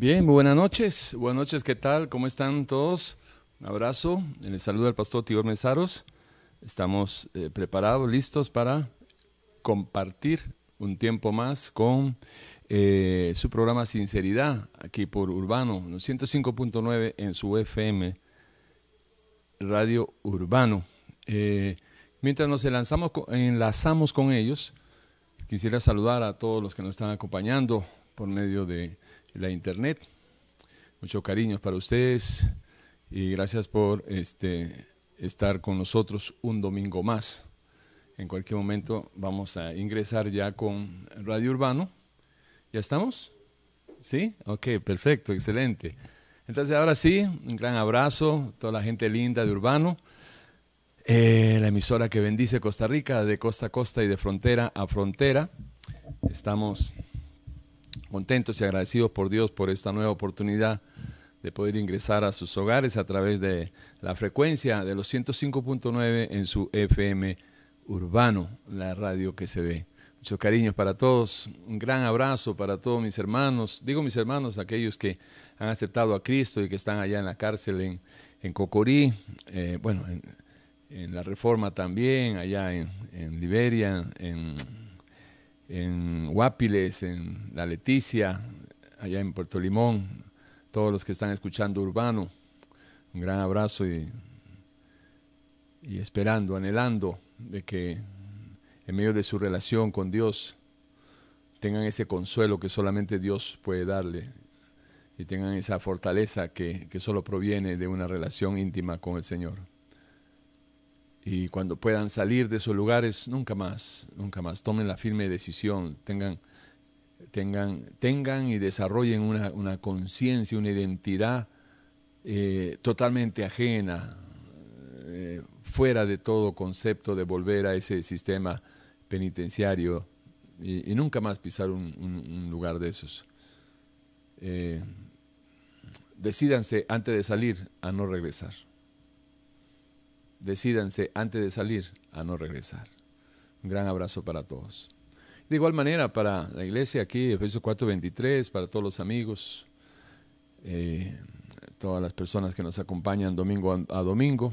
Bien, buenas noches. Buenas noches, ¿qué tal? ¿Cómo están todos? Un abrazo. Les saluda el pastor Tibor Mesaros. Estamos eh, preparados, listos para compartir un tiempo más con eh, su programa Sinceridad, aquí por Urbano, 105.9 en su FM, Radio Urbano. Eh, mientras nos enlazamos, enlazamos con ellos, quisiera saludar a todos los que nos están acompañando por medio de la internet. Mucho cariño para ustedes y gracias por este, estar con nosotros un domingo más. En cualquier momento vamos a ingresar ya con Radio Urbano. ¿Ya estamos? ¿Sí? Ok, perfecto, excelente. Entonces ahora sí, un gran abrazo a toda la gente linda de Urbano, eh, la emisora que bendice Costa Rica de costa a costa y de frontera a frontera. Estamos contentos y agradecidos por Dios por esta nueva oportunidad de poder ingresar a sus hogares a través de la frecuencia de los 105.9 en su FM Urbano, la radio que se ve. Muchos cariños para todos, un gran abrazo para todos mis hermanos, digo mis hermanos, aquellos que han aceptado a Cristo y que están allá en la cárcel en, en Cocorí, eh, bueno, en, la Reforma también, allá en, en Liberia, en en Guapiles, en La Leticia, allá en Puerto Limón, todos los que están escuchando Urbano, un gran abrazo y, y esperando, anhelando de que en medio de su relación con Dios tengan ese consuelo que solamente Dios puede darle y tengan esa fortaleza que, que solo proviene de una relación íntima con el Señor y cuando puedan salir de esos lugares, nunca más, nunca más, tomen la firme decisión, tengan, tengan, tengan y desarrollen una, una conciencia, una identidad eh, totalmente ajena, eh, fuera de todo concepto de volver a ese sistema penitenciario y, nunca más pisar un, lugar de esos. Eh, decídanse antes de salir a no regresar decídanse antes de salir a no regresar. Un gran abrazo para todos. De igual manera, para la iglesia aquí, Efesios 4:23, para todos los amigos, eh, todas las personas que nos acompañan domingo a, domingo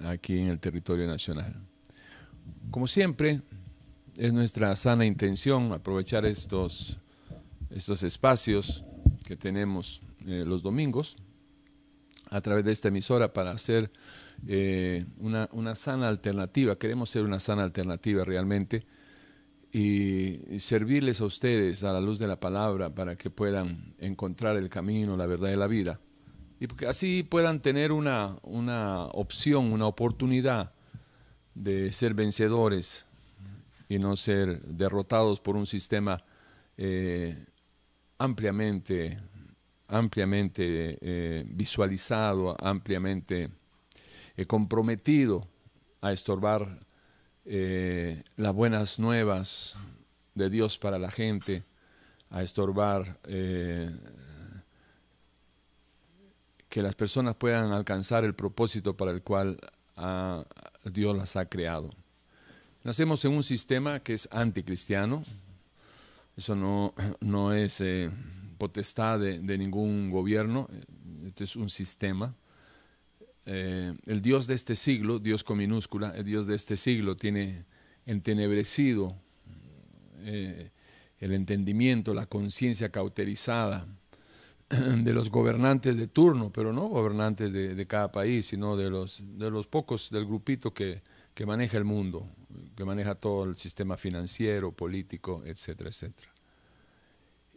aquí en el territorio nacional. Como siempre, es nuestra sana intención aprovechar estos, estos espacios que tenemos eh, los domingos a través de esta emisora para hacer eh, una, una, sana alternativa, queremos ser una sana alternativa realmente y, servirles a ustedes a la luz de la palabra para que puedan encontrar el camino, la verdad de la vida y porque así puedan tener una, una opción, una oportunidad de ser vencedores y no ser derrotados por un sistema eh, ampliamente, ampliamente eh, visualizado, ampliamente comprometido a estorbar eh, las buenas nuevas de Dios para la gente, a estorbar eh, que las personas puedan alcanzar el propósito para el cual Dios las ha creado. Nacemos en un sistema que es anticristiano, eso no, no es eh, potestad de, ningún gobierno, este es un sistema eh, el Dios de este siglo, Dios con minúscula, el Dios de este siglo tiene entenebrecido eh, el entendimiento, la conciencia cauterizada de los gobernantes de turno, pero no gobernantes de, cada país, sino de los, de los pocos del grupito que, que maneja el mundo, que maneja todo el sistema financiero, político, etcétera, etcétera.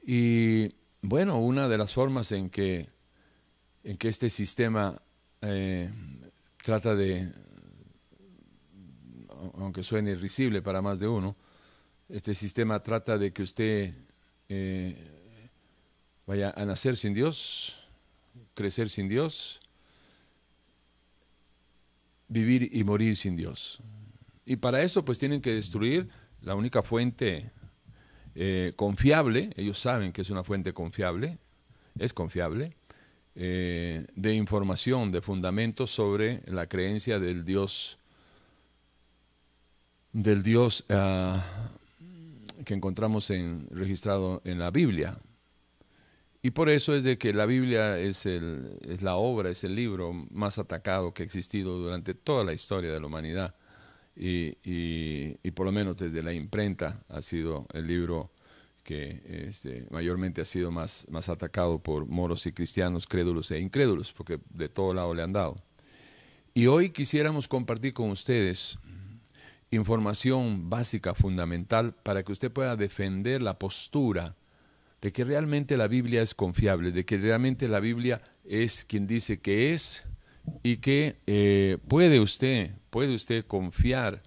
Y bueno, una de las formas en que, en que este sistema eh, trata de, aunque suene irrisible para más de uno, este sistema trata de que usted eh, vaya a nacer sin Dios, crecer sin Dios, vivir y morir sin Dios. Y para eso pues tienen que destruir la única fuente eh, confiable, ellos saben que es una fuente confiable, es confiable, eh, de información, de fundamentos sobre la creencia del Dios, del Dios ah, que encontramos en, registrado en la Biblia. Y por eso es de que la Biblia es, el, es la obra, es el libro más atacado que ha existido durante toda la historia de la humanidad. Y, y, por lo menos desde la imprenta ha sido el libro que este, mayormente ha sido más, más atacado por moros y cristianos, crédulos e incrédulos, porque de todo lado le han dado. Y hoy quisiéramos compartir con ustedes información básica, fundamental, para que usted pueda defender la postura de que realmente la Biblia es confiable, de que realmente la Biblia es quien dice que es y que eh, puede usted, puede usted confiar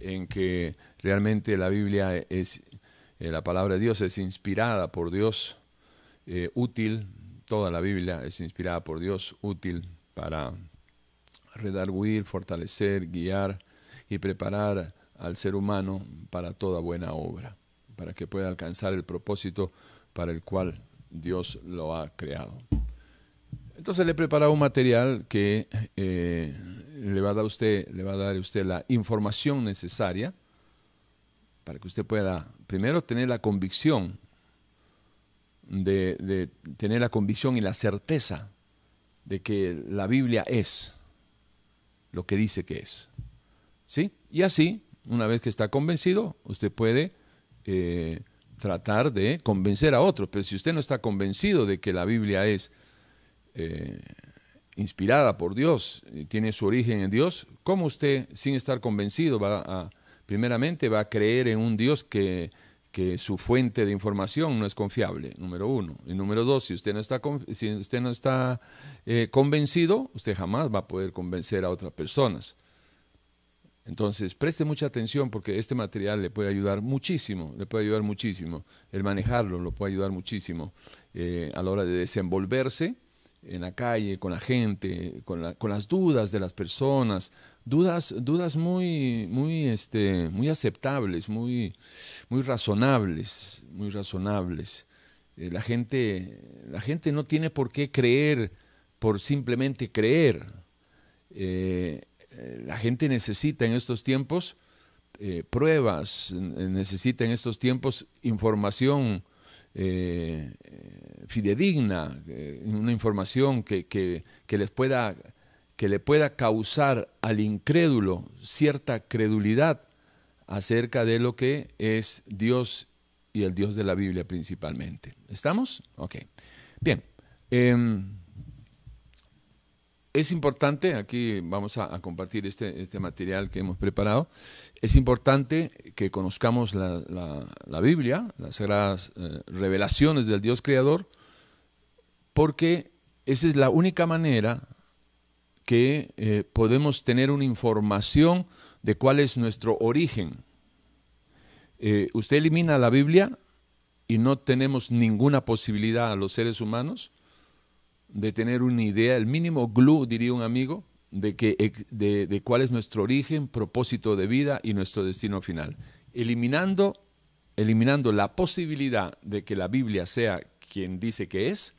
en que realmente la Biblia es, eh, la palabra de Dios es inspirada por Dios, eh, útil, toda la Biblia es inspirada por Dios, útil para redarguir, fortalecer, guiar y preparar al ser humano para toda buena obra, para que pueda alcanzar el propósito para el cual Dios lo ha creado. Entonces le he preparado un material que eh, le va a dar usted, le va a dar a usted la información necesaria para que usted pueda primero tener la convicción de, tener la convicción y la certeza de que la Biblia es lo que dice que es. ¿Sí? Y así, una vez que está convencido, usted puede eh, tratar de convencer a otros. Pero si usted no está convencido de que la Biblia es eh, inspirada por Dios y tiene su origen en Dios, ¿cómo usted, sin estar convencido, va a, primeramente va a creer en un Dios que, que su fuente de información no es confiable, número uno. Y número dos, si usted no está, si usted no está eh, convencido, usted jamás va a poder convencer a otras personas. Entonces, preste mucha atención porque este material le puede ayudar muchísimo, le puede ayudar muchísimo. El manejarlo lo puede ayudar muchísimo eh, a la hora de desenvolverse en la calle, con la gente, con, las dudas de las personas, dudas, dudas muy, muy, este, muy aceptables, muy, muy razonables, muy razonables. Eh, la, gente, la gente no tiene por qué creer por simplemente creer. Eh, eh, la gente necesita en estos tiempos pruebas, necesita en estos tiempos información fidedigna, una información que, que, les pueda, que le pueda causar al incrédulo cierta credulidad acerca de lo que es Dios y el Dios de la Biblia principalmente. ¿Estamos? Ok. Bien. Em, es importante, aquí vamos a, compartir este, este, material que hemos preparado, es importante que conozcamos la, Biblia, las sagradas eh, revelaciones del Dios Creador, porque esa es la única manera que eh, podemos tener una información de cuál es nuestro origen. Eh, usted elimina la Biblia y no tenemos ninguna posibilidad a los seres humanos de tener una idea, el mínimo glue, diría un amigo, de, que, de, cuál es nuestro origen, propósito de vida y nuestro destino final. Eliminando, eliminando la posibilidad de que la Biblia sea quien dice que es,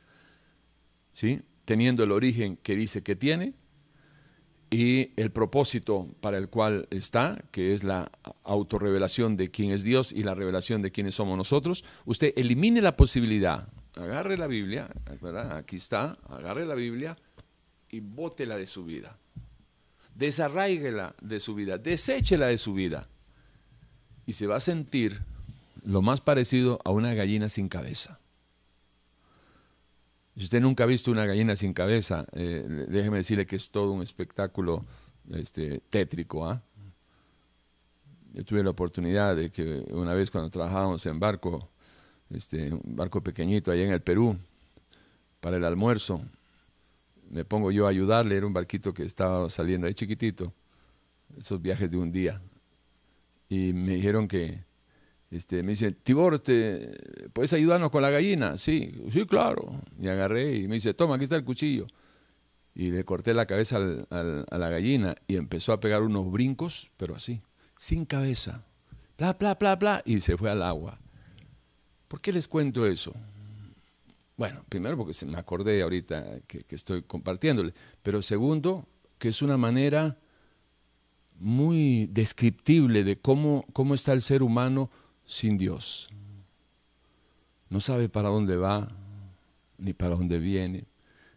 ¿sí? teniendo el origen que dice que tiene, y el propósito para el cual está, que es la autorrevelación de quién es Dios y la revelación de quiénes somos nosotros, usted elimine la posibilidad agarre la Biblia. Aquí está, agarre la Biblia y bótela de su vida. Desarraíguela de su vida, deséchela de su vida. Y se va a sentir lo más parecido a una gallina sin cabeza. Si usted nunca ha visto una gallina sin cabeza, eh, déjeme decirle que es todo un espectáculo este, tétrico. ¿ah? Yo tuve la oportunidad de que una vez cuando trabajábamos en barco, este, un barco pequeñito allá en el Perú, para el almuerzo. Me pongo yo a ayudarle, era un barquito que estaba saliendo ahí chiquitito, esos viajes de un día. Y me dijeron que, este, me dice, Tibor, ¿te, ¿puedes ayudarnos con la gallina? Sí, sí, claro. Y agarré y me dice, toma, aquí está el cuchillo. Y le corté la cabeza a la gallina y empezó a pegar unos brincos, pero así, sin cabeza. Bla, bla, bla, bla, y se fue al agua. ¿Por qué les cuento eso? Bueno, primero porque me acordé ahorita que, estoy compartiéndole, pero segundo, que es una manera muy descriptible de cómo, cómo está el ser humano sin Dios. No sabe para dónde va, ni para dónde viene,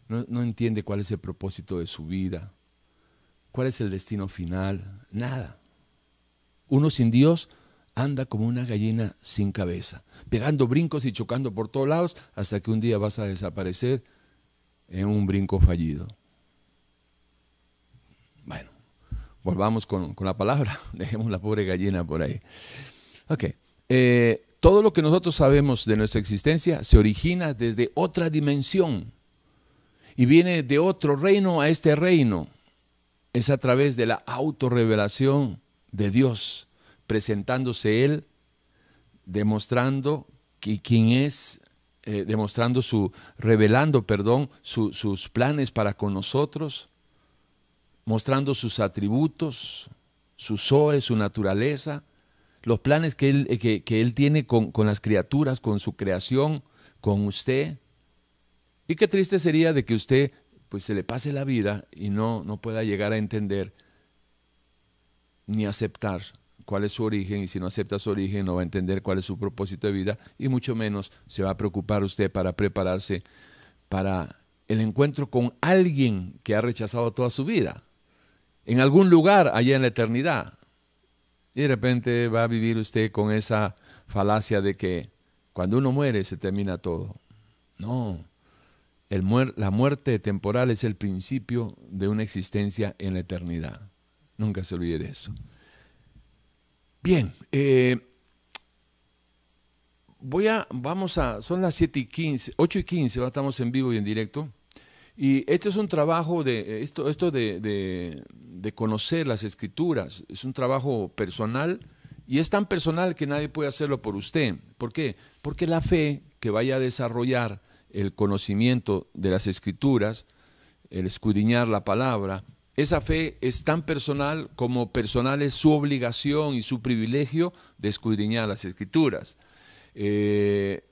no, no entiende cuál es el propósito de su vida, cuál es el destino final, nada. Uno sin Dios anda como una gallina sin cabeza, pegando brincos y chocando por todos lados hasta que un día vas a desaparecer en un brinco fallido. Bueno, volvamos con, la palabra, dejemos la pobre gallina por ahí. Ok, eh, todo lo que nosotros sabemos de nuestra existencia se origina desde otra dimensión y viene de otro reino a este reino. Es a través de la autorrevelación de Dios, presentándose Él, demostrando quién es, eh, demostrando su, revelando, perdón, sus planes para con nosotros, mostrando sus atributos, su Zoe, su naturaleza, los planes que Él, que, él tiene con, con las criaturas, con su creación, con usted. Y qué triste sería de que usted pues se le pase la vida y no, no pueda llegar a entender ni aceptar cuál es su origen y si no acepta su origen no va a entender cuál es su propósito de vida y mucho menos se va a preocupar usted para prepararse para el encuentro con alguien que ha rechazado toda su vida, en algún lugar allá en la eternidad. Y de repente va a vivir usted con esa falacia de que cuando uno muere se termina todo. No, la muerte temporal es el principio de una existencia en la eternidad. Nunca se olvide de eso. Bien, eh, voy a, vamos a, son las 7 y 15, 8 y 15, estamos en vivo y en directo. Y este es un trabajo de, esto, esto de, de, conocer las escrituras, es un trabajo personal y es tan personal que nadie puede hacerlo por usted. ¿Por qué? Porque la fe que vaya a desarrollar el conocimiento de las escrituras, el escudriñar la palabra, esa fe es tan personal como personal es su obligación y su privilegio de escudriñar las escrituras. Eh,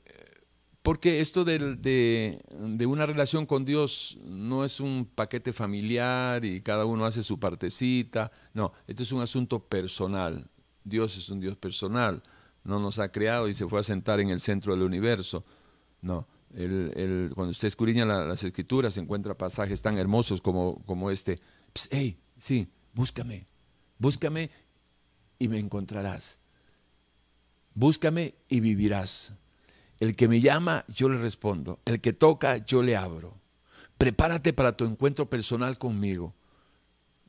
porque esto de, de, una relación con Dios no es un paquete familiar y cada uno hace su partecita. No, esto es un asunto personal. Dios es un Dios personal. No nos ha creado y se fue a sentar en el centro del universo. No, cuando usted escudriña las escrituras encuentra pasajes tan hermosos como, como este hey, sí, búscame, búscame y me encontrarás. Búscame y vivirás. El que me llama, yo le respondo. El que toca, yo le abro. Prepárate para tu encuentro personal conmigo.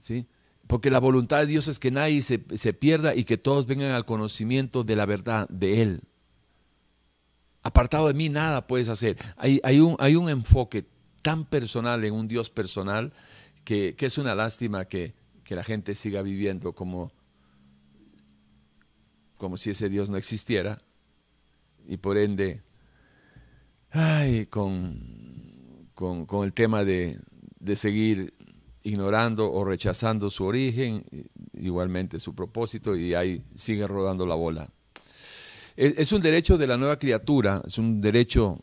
¿Sí? Porque la voluntad de Dios es que nadie se, pierda y que todos vengan al conocimiento de la verdad de Él. Apartado de mí nada puedes hacer. Hay, hay, un, hay un enfoque tan personal en un Dios personal que, es una lástima que, la gente siga viviendo como, como si ese Dios no existiera y por ende, ay, con, con, el tema de, de, seguir ignorando o rechazando su origen, igualmente su propósito, y ahí sigue rodando la bola. Es, un derecho de la nueva criatura, es un derecho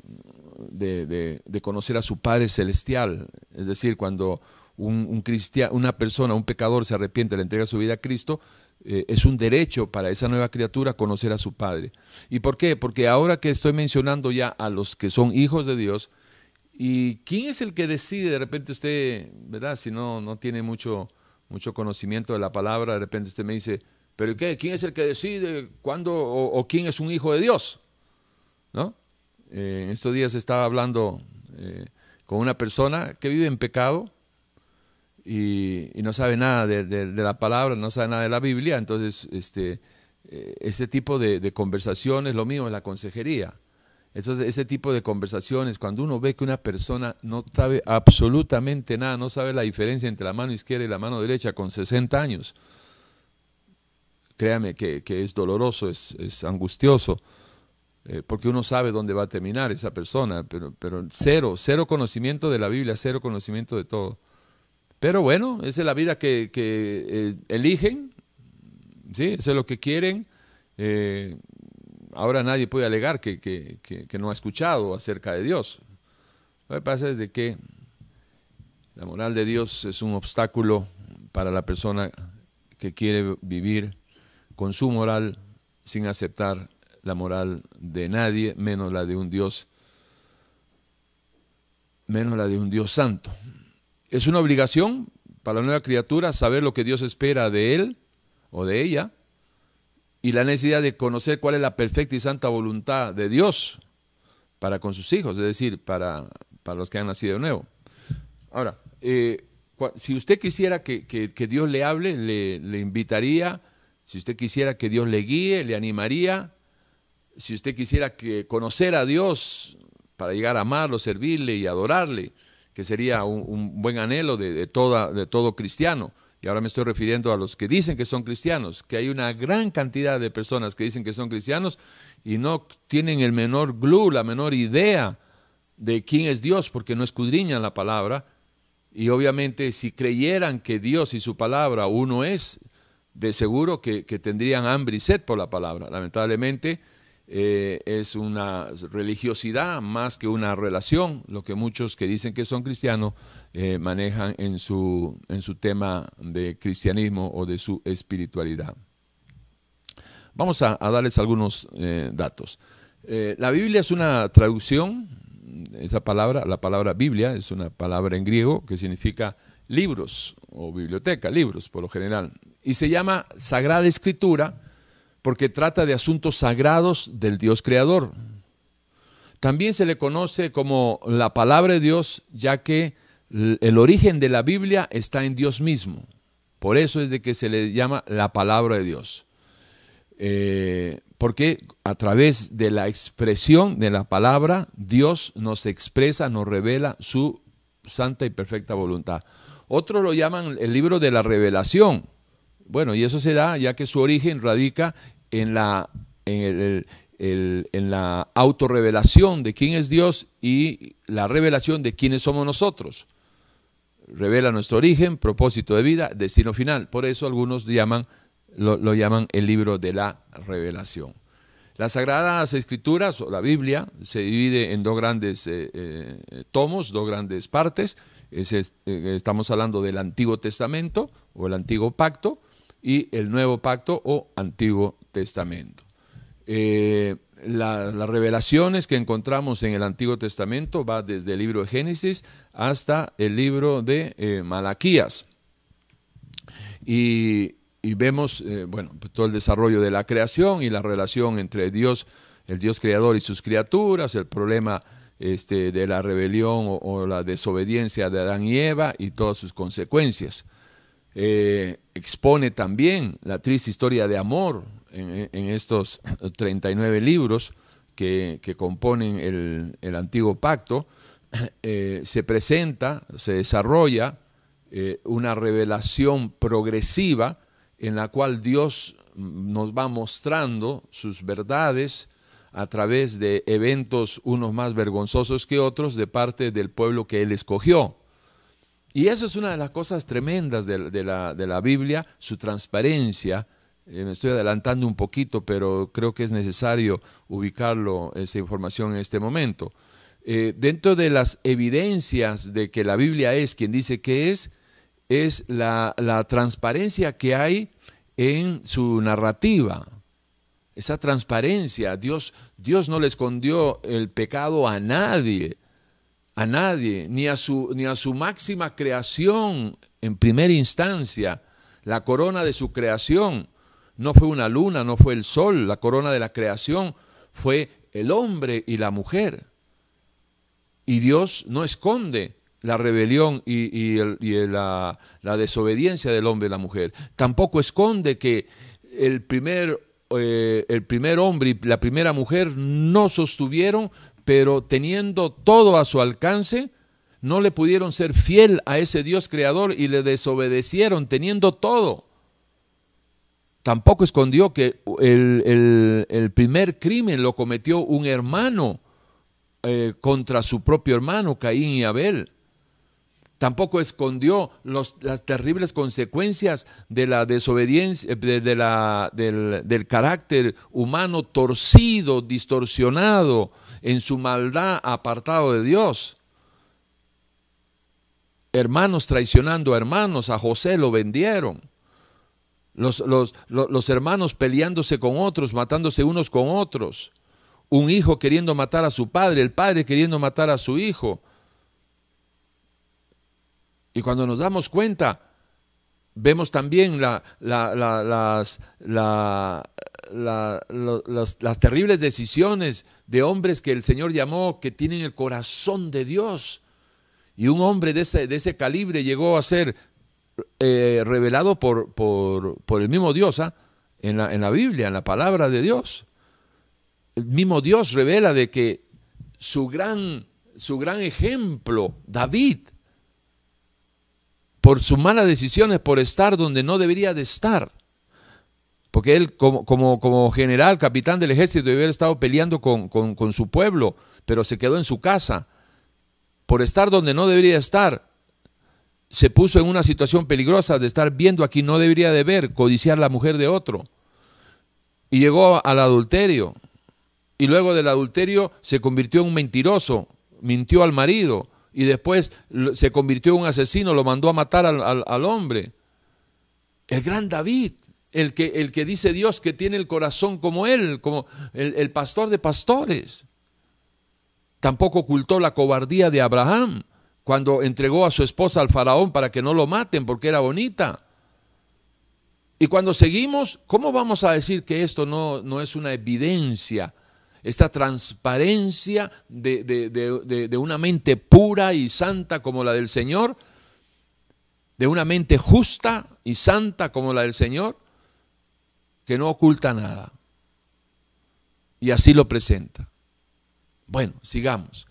de, de conocer a su Padre Celestial, es decir, cuando un, una persona, un pecador se arrepiente, le entrega su vida a Cristo, eh, es un derecho para esa nueva criatura conocer a su Padre. ¿Y por qué? Porque ahora que estoy mencionando ya a los que son hijos de Dios, ¿y quién es el que decide? De repente usted, ¿verdad? Si no, no tiene mucho, mucho conocimiento de la palabra, de repente usted me dice, ¿pero qué? ¿Quién es el que decide cuándo o, quién es un hijo de Dios? ¿No? Eh, en estos días estaba hablando eh, con una persona que vive en pecado, y, no sabe nada de, la palabra, no sabe nada de la Biblia, entonces este, ese tipo de, conversaciones, lo mío es la consejería. Entonces, ese tipo de conversaciones, cuando uno ve que una persona no sabe absolutamente nada, no sabe la diferencia entre la mano izquierda y la mano derecha con 60 años, créame que, es doloroso, es, angustioso, eh, porque uno sabe dónde va a terminar esa persona, pero, pero cero, cero conocimiento de la Biblia, cero conocimiento de todo. Pero bueno, esa es la vida que, eh, eligen, ¿sí? eso es lo que quieren. Eh, ahora nadie puede alegar que, no ha escuchado acerca de Dios. Lo que pasa es de que la moral de Dios es un obstáculo para la persona que quiere vivir con su moral sin aceptar la moral de nadie, menos la de un Dios menos la de un Dios santo. Es una obligación para la nueva criatura saber lo que Dios espera de él o de ella y la necesidad de conocer cuál es la perfecta y santa voluntad de Dios para con sus hijos, es decir, para, para los que han nacido de nuevo. Ahora, eh, si usted quisiera que, Dios le hable, le, le, invitaría, si usted quisiera que Dios le guíe, le animaría, si usted quisiera que conocer a Dios para llegar a amarlo, servirle y adorarle, que sería un, buen anhelo de, todo cristiano. Y ahora me estoy refiriendo a los que dicen que son cristianos, que hay una gran cantidad de personas que dicen que son cristianos y no tienen el menor glue, la menor idea de quién es Dios, porque no escudriñan la palabra. Y obviamente si creyeran que Dios y su palabra uno es, de seguro que tendrían hambre y sed por la palabra. Lamentablemente, eh, es una religiosidad más que una relación, lo que muchos que dicen que son cristianos eh, manejan en su, en su tema de cristianismo o de su espiritualidad. Vamos a, darles algunos eh, datos. la Biblia es una traducción, esa palabra, la palabra Biblia es una palabra en griego que significa libros o biblioteca, libros por lo general, y se llama Sagrada Escritura, porque trata de asuntos sagrados del Dios creador. También se le conoce como la palabra de Dios, ya que el origen de la Biblia está en Dios mismo. Por eso es de que se le llama la palabra de Dios. Eh, porque a través de la expresión de la palabra, Dios nos expresa, nos revela su santa y perfecta voluntad. Otros lo llaman el libro de la revelación, bueno, y eso se da ya que su origen radica en la, en, en la autorrevelación de quién es Dios y la revelación de quiénes somos nosotros. Revela nuestro origen, propósito de vida, destino final. Por eso algunos llaman, lo, llaman el libro de la revelación. Las Sagradas Escrituras, o la Biblia, se divide en dos grandes eh, eh, tomos, dos grandes partes. Eh, estamos hablando del Antiguo Testamento o el Antiguo Pacto, y el Nuevo Pacto o Antiguo Testamento. Eh, las revelaciones que encontramos en el Antiguo Testamento va desde el libro de Génesis hasta el libro de eh, Malaquías. Y, vemos eh, bueno, pues todo el desarrollo de la creación y la relación entre Dios, el Dios creador y sus criaturas, el problema este, de la rebelión o, la desobediencia de Adán y Eva y todas sus consecuencias. Eh, expone también la triste historia de amor en, estos 39 libros que, componen el, antiguo pacto, eh, se presenta, se desarrolla eh, una revelación progresiva en la cual Dios nos va mostrando sus verdades a través de eventos unos más vergonzosos que otros de parte del pueblo que Él escogió. Y eso es una de las cosas tremendas de, la, Biblia, su transparencia. Eh, me estoy adelantando un poquito, pero creo que es necesario ubicarlo, esa información en este momento. Eh, dentro de las evidencias de que la Biblia es quien dice que es, es la, la transparencia que hay en su narrativa. Esa transparencia, Dios, Dios no le escondió el pecado a nadie a nadie, ni a su, ni a su máxima creación en primera instancia. La corona de su creación no fue una luna, no fue el sol, la corona de la creación fue el hombre y la mujer. Y Dios no esconde la rebelión y, la, desobediencia del hombre y la mujer. Tampoco esconde que el primer, eh, el primer hombre y la primera mujer no sostuvieron pero teniendo todo a su alcance, no le pudieron ser fiel a ese Dios creador y le desobedecieron teniendo todo. Tampoco escondió que el, primer crimen lo cometió un hermano eh, contra su propio hermano, Caín y Abel. Tampoco escondió las terribles consecuencias de la desobediencia, de, la, del carácter humano torcido, distorsionado, en su maldad apartado de Dios. Hermanos traicionando a hermanos, a José lo vendieron. Los, los, los, hermanos peleándose con otros, matándose unos con otros. Un hijo queriendo matar a su padre, el padre queriendo matar a su hijo. Y cuando nos damos cuenta, vemos también la, las, las, terribles decisiones de hombres que el Señor llamó que tienen el corazón de Dios. Y un hombre de ese, de ese calibre llegó a ser eh, revelado por, por, el mismo Dios ¿ah? en, la, en la Biblia, en la palabra de Dios. El mismo Dios revela de que su gran, su gran ejemplo, David, por sus malas decisiones, por estar donde no debería de estar, porque él como, como, como general, capitán del ejército, debe haber estado peleando con, con, su pueblo, pero se quedó en su casa. Por estar donde no debería estar, se puso en una situación peligrosa de estar viendo a quien no debería de ver, codiciar la mujer de otro. Y llegó al adulterio. Y luego del adulterio se convirtió en un mentiroso, mintió al marido y después se convirtió en un asesino, lo mandó a matar al, al hombre. El gran David el que, el que dice Dios que tiene el corazón como Él, como el, el pastor de pastores. Tampoco ocultó la cobardía de Abraham cuando entregó a su esposa al faraón para que no lo maten porque era bonita. Y cuando seguimos, ¿cómo vamos a decir que esto no, no es una evidencia? Esta transparencia de, de, de, de, una mente pura y santa como la del Señor, de una mente justa y santa como la del Señor, que no oculta nada. Y así lo presenta. Bueno, sigamos.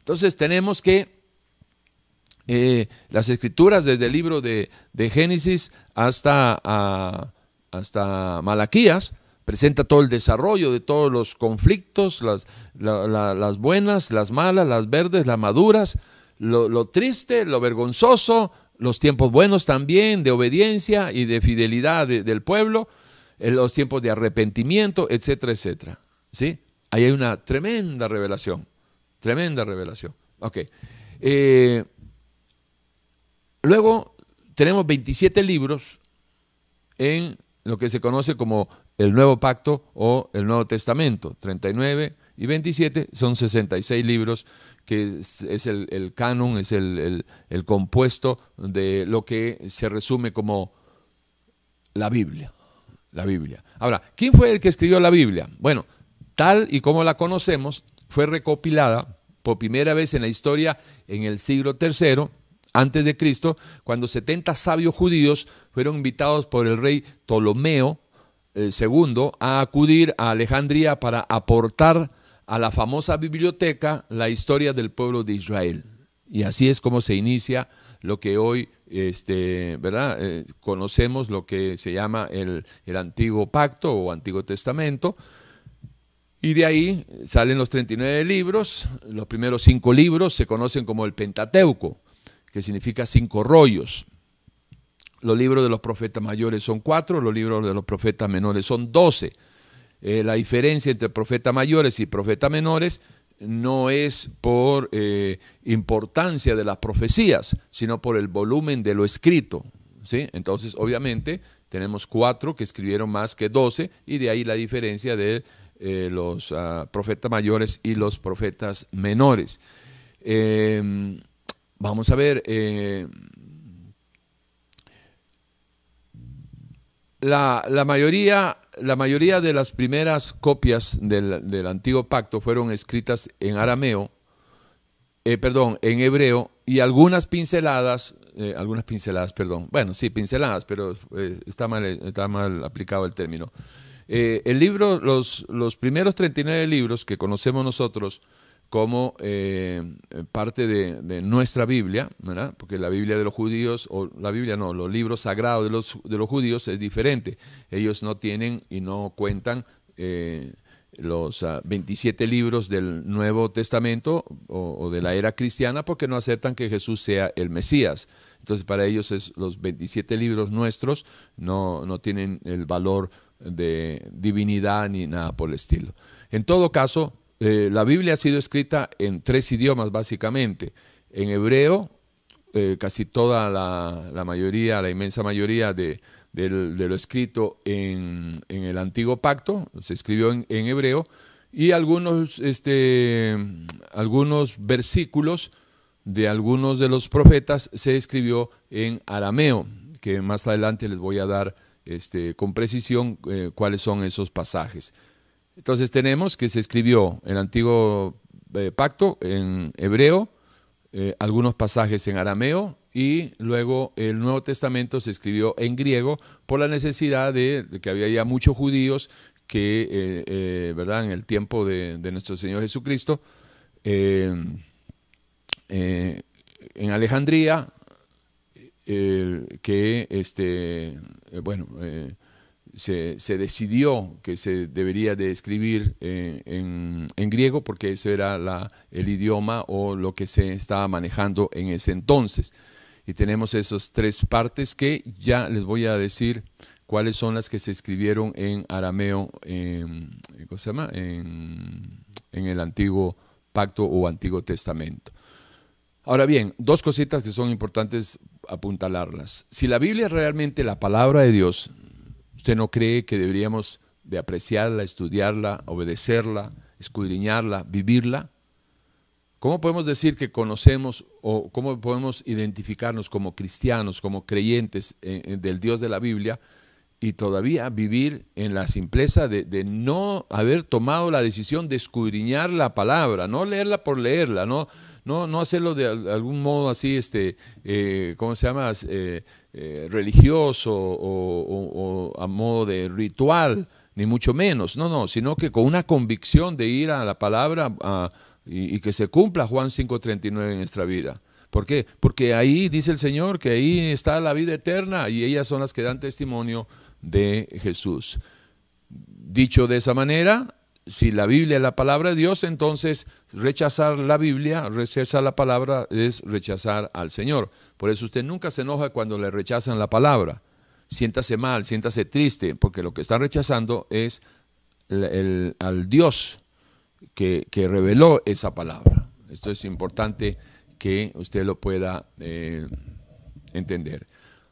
Entonces tenemos que eh, las escrituras desde el libro de, Génesis hasta, hasta Malaquías presenta todo el desarrollo de todos los conflictos, las, las buenas, las malas, las verdes, las maduras, lo, triste, lo vergonzoso, los tiempos buenos también de obediencia y de fidelidad del pueblo en los tiempos de arrepentimiento, etcétera, etcétera. ¿Sí? Ahí hay una tremenda revelación, tremenda revelación. Ok. Eh, luego tenemos 27 libros en lo que se conoce como el Nuevo Pacto o el Nuevo Testamento. 39 y 27 son 66 libros, que es, el, canon, es el, el compuesto de lo que se resume como la Biblia la Biblia. Ahora, ¿quién fue el que escribió la Biblia? Bueno, tal y como la conocemos, fue recopilada por primera vez en la historia en el siglo III antes de Cristo, cuando 70 sabios judíos fueron invitados por el rey Ptolomeo Eh, a acudir a Alejandría para aportar a la famosa biblioteca la historia del pueblo de Israel. Y así es como se inicia lo que hoy este, ¿verdad? Eh, conocemos lo que se llama el, el, Antiguo Pacto o Antiguo Testamento. Y de ahí salen los 39 libros. Los primeros cinco libros se conocen como el Pentateuco, que significa cinco rollos. Los libros de los profetas mayores son cuatro, los libros de los profetas menores son doce. Eh, la diferencia entre profetas mayores y profetas menores no es por eh, importancia de las profecías, sino por el volumen de lo escrito. ¿sí? Entonces, obviamente, tenemos cuatro que escribieron más que doce, y de ahí la diferencia de eh, los ah, profetas mayores y los profetas menores. Vamos a ver. La, la mayoría la mayoría de las primeras copias del, antiguo pacto fueron escritas en arameo, eh, perdón, en hebreo, y algunas pinceladas, eh, algunas pinceladas, perdón, bueno, sí, pinceladas, pero eh, está, mal, está mal aplicado el término. el libro, los, los primeros 39 libros que conocemos nosotros, como eh, parte de, nuestra Biblia, porque la Biblia de los judíos, o la Biblia no, los libros sagrados de los, de los judíos es diferente. Ellos no tienen y no cuentan eh, los 27 ah, libros del Nuevo Testamento o, de la era cristiana porque no aceptan que Jesús sea el Mesías. Entonces para ellos es, los 27 libros nuestros no, no tienen el valor de divinidad ni nada por el estilo. En todo caso, eh, la Biblia ha sido escrita en tres idiomas básicamente. En hebreo, eh, casi toda la, mayoría, la inmensa mayoría de, lo escrito en, el antiguo pacto, se escribió en, hebreo, y algunos, este, algunos versículos de algunos de los profetas se escribió en arameo, que más adelante les voy a dar este, con precisión eh, cuáles son esos pasajes. Entonces tenemos que se escribió el antiguo eh, pacto en hebreo, eh, algunos pasajes en arameo y luego el Nuevo Testamento se escribió en griego por la necesidad de, que había ya muchos judíos que, ¿verdad?, en el tiempo de, de nuestro Señor Jesucristo, en Alejandría que este, eh, bueno, se, decidió que se debería de escribir eh, en, griego porque eso era el idioma o lo que se estaba manejando en ese entonces. Y tenemos esas tres partes que ya les voy a decir cuáles son las que se escribieron en arameo, en, ¿cómo se llama? en el antiguo pacto o antiguo testamento. Ahora bien, dos cositas que son importantes apuntalarlas. Si la Biblia es realmente la palabra de Dios, ¿usted no cree que deberíamos de apreciarla, estudiarla, obedecerla, escudriñarla, vivirla? ¿Cómo podemos decir que conocemos o cómo podemos identificarnos como cristianos, como creyentes eh, eh, del Dios de la Biblia y todavía vivir en la simpleza de, de, no haber tomado la decisión de escudriñar la palabra, no leerla por leerla, no, no, no hacerlo de algún modo así, este, eh, ¿cómo se llama? Eh, eh, religioso o, a modo de ritual, ni mucho menos, no, no, sino que con una convicción de ir a la palabra y, que se cumpla Juan 5.39 en nuestra vida. ¿Por qué? Porque ahí dice el Señor que ahí está la vida eterna y ellas son las que dan testimonio de Jesús. Dicho de esa manera, si la Biblia es la palabra de Dios, entonces rechazar la Biblia, rechazar la palabra es rechazar al Señor. Por eso usted nunca se enoja cuando le rechazan la palabra. Siéntase mal, siéntase triste, porque lo que está rechazando es al Dios que, reveló esa palabra. Esto es importante que usted lo pueda eh, entender.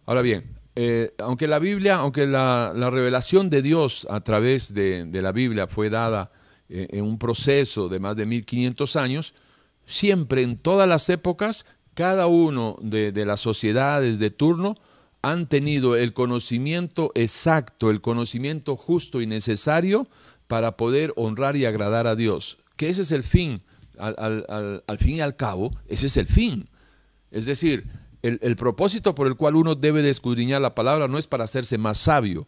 Ahora bien, eh, aunque la Biblia, aunque la, revelación de Dios a través de, la Biblia fue dada eh, en un proceso de más de 1500 años, siempre en todas las épocas, cada uno de, las sociedades de turno han tenido el conocimiento exacto, el conocimiento justo y necesario para poder honrar y agradar a Dios. Que ese es el fin, al fin y al cabo, ese es el fin. Es decir, el, propósito por el cual uno debe de escudriñar la palabra no es para hacerse más sabio.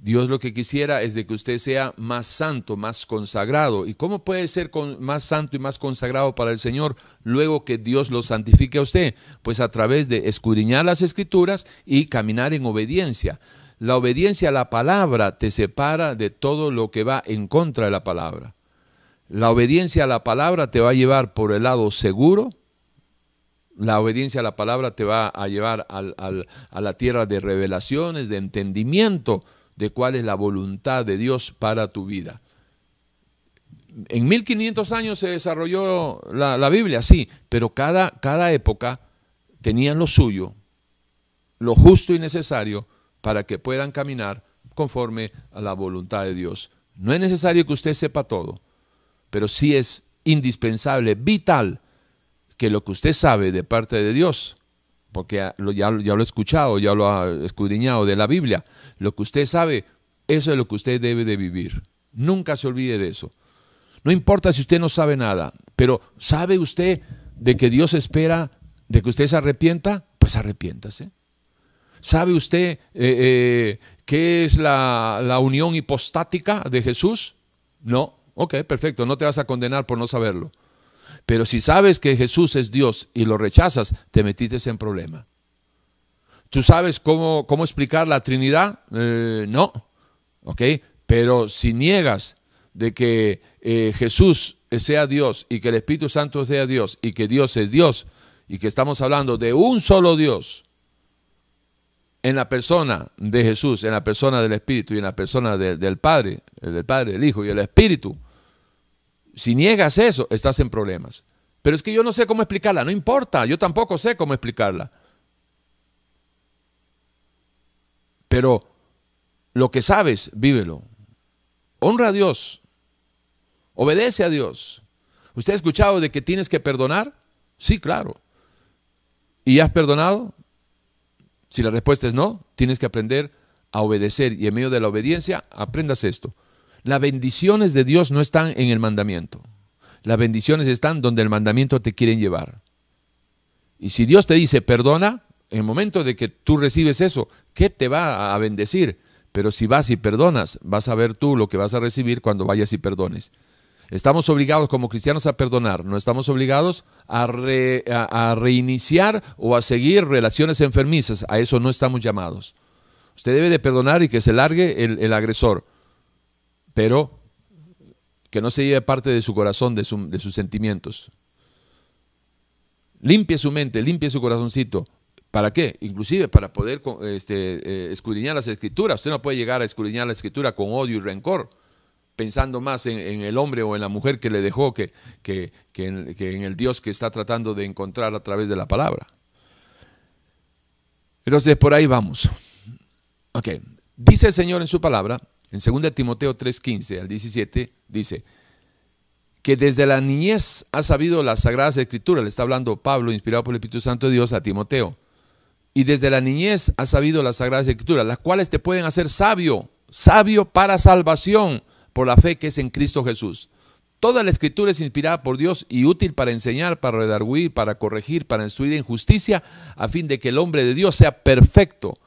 Dios lo que quisiera es de que usted sea más santo, más consagrado. ¿Y cómo puede ser más santo y más consagrado para el Señor luego que Dios lo santifique a usted? Pues a través de escudriñar las escrituras y caminar en obediencia. La obediencia a la palabra te separa de todo lo que va en contra de la palabra. La obediencia a la palabra te va a llevar por el lado seguro, la obediencia a la palabra te va a llevar a la tierra de revelaciones, de entendimiento de cuál es la voluntad de Dios para tu vida. En 1500 años se desarrolló la, Biblia, sí, pero cada, cada época tenía lo suyo, lo justo y necesario para que puedan caminar conforme a la voluntad de Dios. No es necesario que usted sepa todo, pero sí es indispensable, vital, que lo que usted sabe de parte de Dios, porque ya, lo he escuchado, ya lo ha escudriñado de la Biblia, lo que usted sabe, eso es lo que usted debe de vivir. Nunca se olvide de eso. No importa si usted no sabe nada, pero ¿sabe usted de que Dios espera de que usted se arrepienta? Pues arrepiéntase. ¿Sabe usted eh, eh, qué es la, la unión hipostática de Jesús? No. Ok, perfecto, no te vas a condenar por no saberlo. Pero si sabes que Jesús es Dios y lo rechazas, te metiste en problema. ¿Tú sabes cómo, cómo explicar la Trinidad? Eh, no. ¿Ok? Pero si niegas de que eh, Jesús sea Dios y que el Espíritu Santo sea Dios y que Dios es Dios y que estamos hablando de un solo Dios en la persona de Jesús, en la persona del Espíritu y en la persona del Padre, del Padre, del Hijo y el Espíritu, si niegas eso, estás en problemas. Pero es que yo no sé cómo explicarla, no importa, yo tampoco sé cómo explicarla. Pero lo que sabes, vívelo. Honra a Dios. Obedece a Dios. ¿Usted ha escuchado de que tienes que perdonar? Sí, claro. ¿Y has perdonado? Si la respuesta es no, tienes que aprender a obedecer y en medio de la obediencia aprendas esto. Las bendiciones de Dios no están en el mandamiento. Las bendiciones están donde el mandamiento te quiere llevar. Y si Dios te dice perdona, en el momento de que tú recibes eso, ¿qué te va a bendecir? Pero si vas y perdonas, vas a ver tú lo que vas a recibir cuando vayas y perdones. Estamos obligados como cristianos a perdonar, no estamos obligados a, reiniciar o a seguir relaciones enfermizas, a eso no estamos llamados. Usted debe de perdonar y que se largue el, agresor, pero que no se lleve parte de su corazón, de, sus sentimientos. Limpie su mente, limpie su corazoncito. ¿Para qué? Inclusive para poder este, eh, escudriñar las escrituras. Usted no puede llegar a escudriñar la escritura con odio y rencor pensando más en, el hombre o en la mujer que le dejó que, en, el Dios que está tratando de encontrar a través de la palabra. Entonces, por ahí vamos. Ok, dice el Señor en su palabra, en 2 Timoteo 3:15 al 17, dice que desde la niñez ha sabido las sagradas escrituras, le está hablando Pablo, inspirado por el Espíritu Santo de Dios, a Timoteo. Y desde la niñez ha sabido las sagradas escrituras, las cuales te pueden hacer sabio, sabio para salvación por la fe que es en Cristo Jesús. Toda la escritura es inspirada por Dios y útil para enseñar, para redarguir, para corregir, para instruir en justicia, a fin de que el hombre de Dios sea perfecto,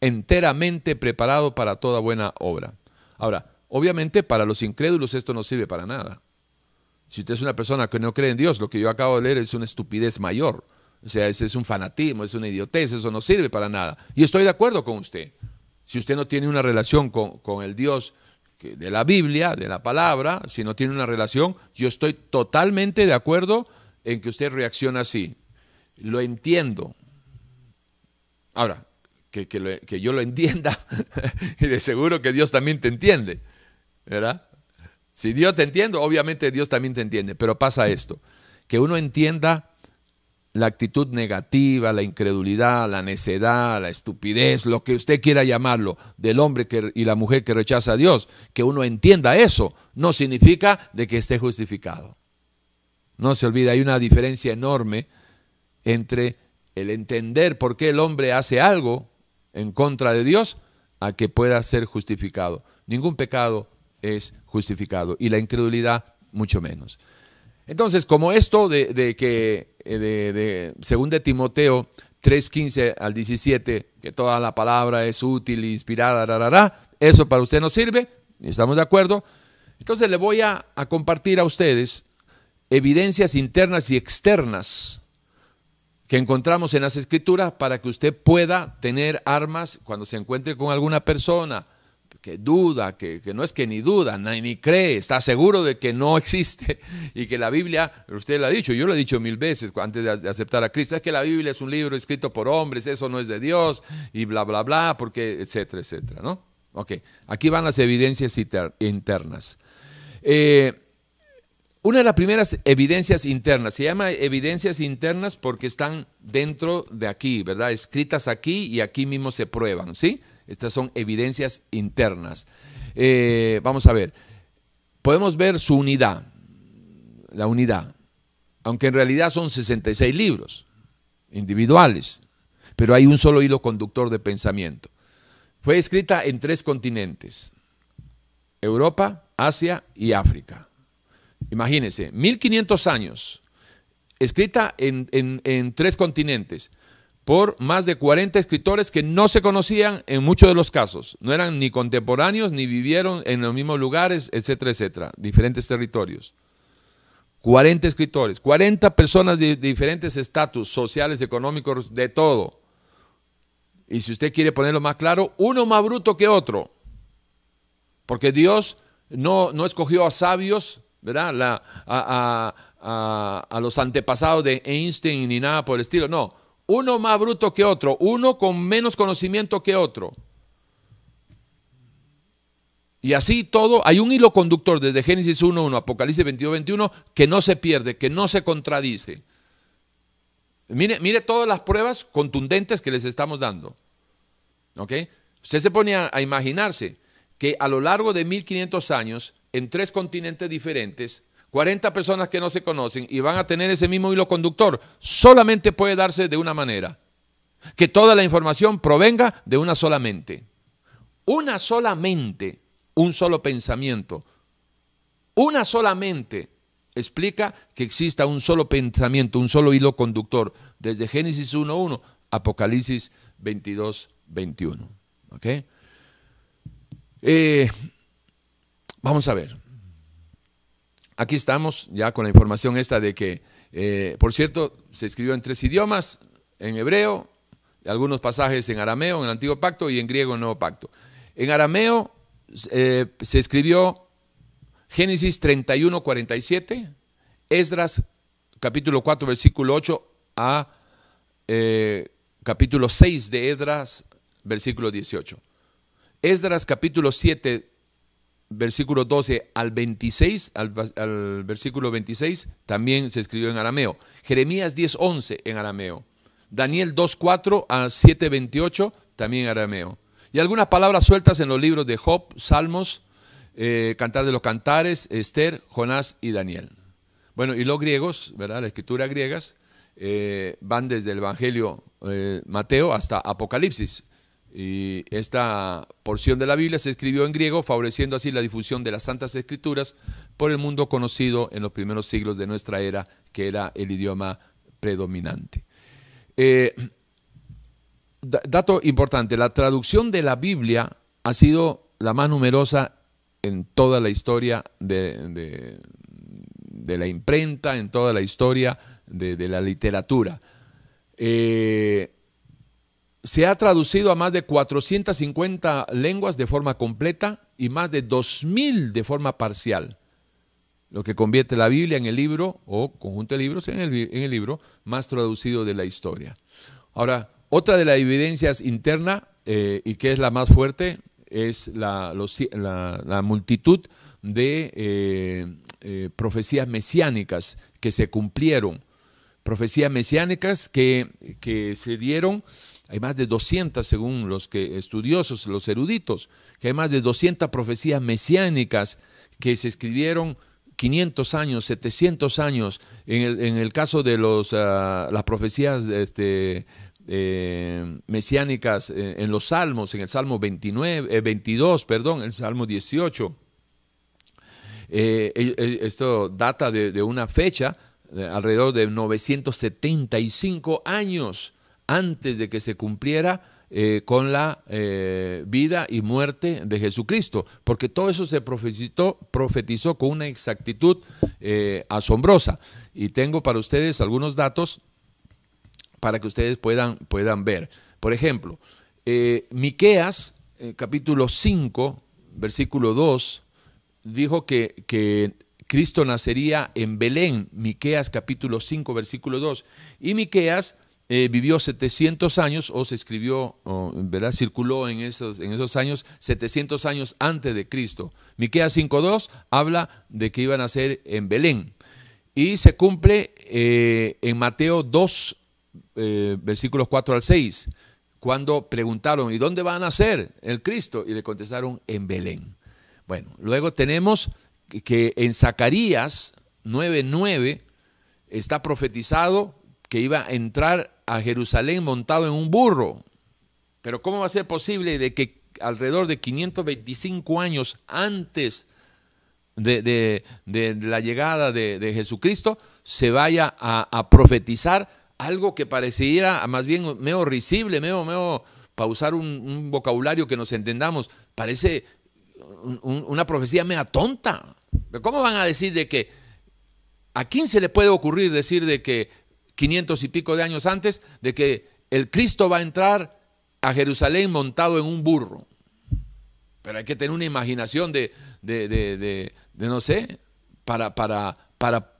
enteramente preparado para toda buena obra. Ahora, obviamente para los incrédulos esto no sirve para nada. Si usted es una persona que no cree en Dios, lo que yo acabo de leer es una estupidez mayor. O sea, ese es un fanatismo, es una idiotez, eso no sirve para nada. Y estoy de acuerdo con usted. Si usted no tiene una relación con, con el Dios de la Biblia, de la palabra, si no tiene una relación, yo estoy totalmente de acuerdo en que usted reacciona así. Lo entiendo. Ahora, que, que, yo lo entienda, y de seguro que Dios también te entiende, ¿verdad? Si Dios te entiende, obviamente Dios también te entiende, pero pasa esto, que uno entienda la actitud negativa, la incredulidad, la necedad, la estupidez, lo que usted quiera llamarlo, del hombre y la mujer que rechaza a Dios, que uno entienda eso, no significa de que esté justificado. No se olvide, hay una diferencia enorme entre el entender por qué el hombre hace algo en contra de Dios a que pueda ser justificado. Ningún pecado es justificado y la incredulidad mucho menos. Entonces, como esto de, que eh, de, de, según de Timoteo 3.15 al 17, que toda la palabra es útil, inspirada, eso para usted no sirve, estamos de acuerdo. Entonces le voy a compartir a ustedes evidencias internas y externas que encontramos en las escrituras para que usted pueda tener armas cuando se encuentre con alguna persona que duda, que, no es que ni duda, ni, cree, está seguro de que no existe y que la Biblia, usted lo ha dicho, yo lo he dicho mil veces antes de, aceptar a Cristo, es que la Biblia es un libro escrito por hombres, eso no es de Dios y bla, bla, bla, porque, etcétera, etcétera, ¿no? Ok, aquí van las evidencias internas. Eh, una de las primeras evidencias internas, se llama evidencias internas porque están dentro de aquí, ¿verdad? Escritas aquí y aquí mismo se prueban, ¿sí? Estas son evidencias internas. Eh, vamos a ver, podemos ver su unidad, la unidad, aunque en realidad son 66 libros individuales, pero hay un solo hilo conductor de pensamiento. Fue escrita en tres continentes, Europa, Asia y África. Imagínense, 1500 años, escrita en, en tres continentes por más de 40 escritores que no se conocían en muchos de los casos. No eran ni contemporáneos, ni vivieron en los mismos lugares, etcétera, etcétera, diferentes territorios. 40 escritores, 40 personas de, diferentes estatus sociales, económicos, de todo. Y si usted quiere ponerlo más claro, uno más bruto que otro. Porque Dios no, no escogió a sabios, ¿verdad? A, a, a los antepasados de Einstein ni nada por el estilo. No, uno más bruto que otro, uno con menos conocimiento que otro. Y así todo, hay un hilo conductor desde Génesis 1.1 Apocalipsis 22.21 que no se pierde, que no se contradice. Mire, mire todas las pruebas contundentes que les estamos dando. ¿Ok? Usted se pone a, a imaginarse que a lo largo de 1500 años, en tres continentes diferentes, 40 personas que no se conocen y van a tener ese mismo hilo conductor, solamente puede darse de una manera. Que toda la información provenga de una sola mente. Una sola mente, un solo pensamiento. Una sola mente explica que exista un solo pensamiento, un solo hilo conductor, desde Génesis 1.1, Apocalipsis 22.21. ¿Ok? Eh, vamos a ver. Aquí estamos ya con la información esta de que, eh, por cierto, se escribió en tres idiomas, en hebreo, algunos pasajes en arameo, en el Antiguo Pacto, y en griego, en el Nuevo Pacto. En arameo eh, se escribió Génesis 31, 47, Esdras capítulo 4, versículo 8 a eh, capítulo 6 de Esdras, versículo 18. Esdras capítulo 7, versículo 12 al 26, al, versículo 26, también se escribió en arameo. Jeremías 10, 11 en arameo. Daniel 2, 4 a 7, 28, también en arameo. Y algunas palabras sueltas en los libros de Job, Salmos, eh, Cantar de los Cantares, Esther, Jonás y Daniel. Bueno, y los griegos, ¿verdad? La escritura griegas eh, van desde el Evangelio eh, Mateo hasta Apocalipsis. Y esta porción de la Biblia se escribió en griego, favoreciendo así la difusión de las Santas Escrituras por el mundo conocido en los primeros siglos de nuestra era, que era el idioma predominante. Eh, dato importante, la traducción de la Biblia ha sido la más numerosa en toda la historia de, la imprenta, en toda la historia de, la literatura. Eh, se ha traducido a más de 450 lenguas de forma completa y más de 2.000 de forma parcial, lo que convierte la Biblia en el libro o conjunto de libros en el, libro más traducido de la historia. Ahora, otra de las evidencias internas eh, y que es la más fuerte es la, multitud de eh, eh, profecías mesiánicas que se cumplieron, profecías mesiánicas que, que se dieron hay más de 200, según los que, estudiosos, los eruditos, que hay más de 200 profecías mesiánicas que se escribieron 500 años, 700 años. En el, caso de los, ah, las profecías este, eh, mesiánicas eh, en los salmos, en el Salmo 29, 22, eh, perdón, el Salmo 18. esto data de, de una fecha alrededor de 975 años antes de que se cumpliera eh, con la eh, vida y muerte de Jesucristo, porque todo eso se profetizó, profetizó con una exactitud eh, asombrosa. Y tengo para ustedes algunos datos para que ustedes puedan, puedan ver. Por ejemplo, Miqueas, capítulo 5, versículo 2, dijo que, que Cristo nacería en Belén, Miqueas capítulo 5, versículo 2. Y Miqueas eh, vivió 700 años, o se escribió, ¿verdad? circuló en esos, en esos años, 700 años antes de Cristo. Miqueas 5.2 habla de que iban a ser en Belén. Y se cumple eh, en Mateo 2, eh, versículos 4 al 6, cuando preguntaron, ¿y dónde va a nacer el Cristo? Y le contestaron, en Belén. Bueno, luego tenemos que en Zacarías 9.9 está profetizado que iba a entrar a Jerusalén montado en un burro. Pero ¿cómo va a ser posible de que alrededor de 525 años antes de, la llegada de, Jesucristo se vaya a, profetizar algo que pareciera más bien medio risible, medio, medio para usar un, vocabulario que nos entendamos, parece una profecía media tonta. ¿Cómo van a decir de que a quién se le puede ocurrir decir de que 500 y pico de años antes, de que el Cristo va a entrar a Jerusalén montado en un burro. Pero hay que tener una imaginación de, de, de, no sé, para, para, para,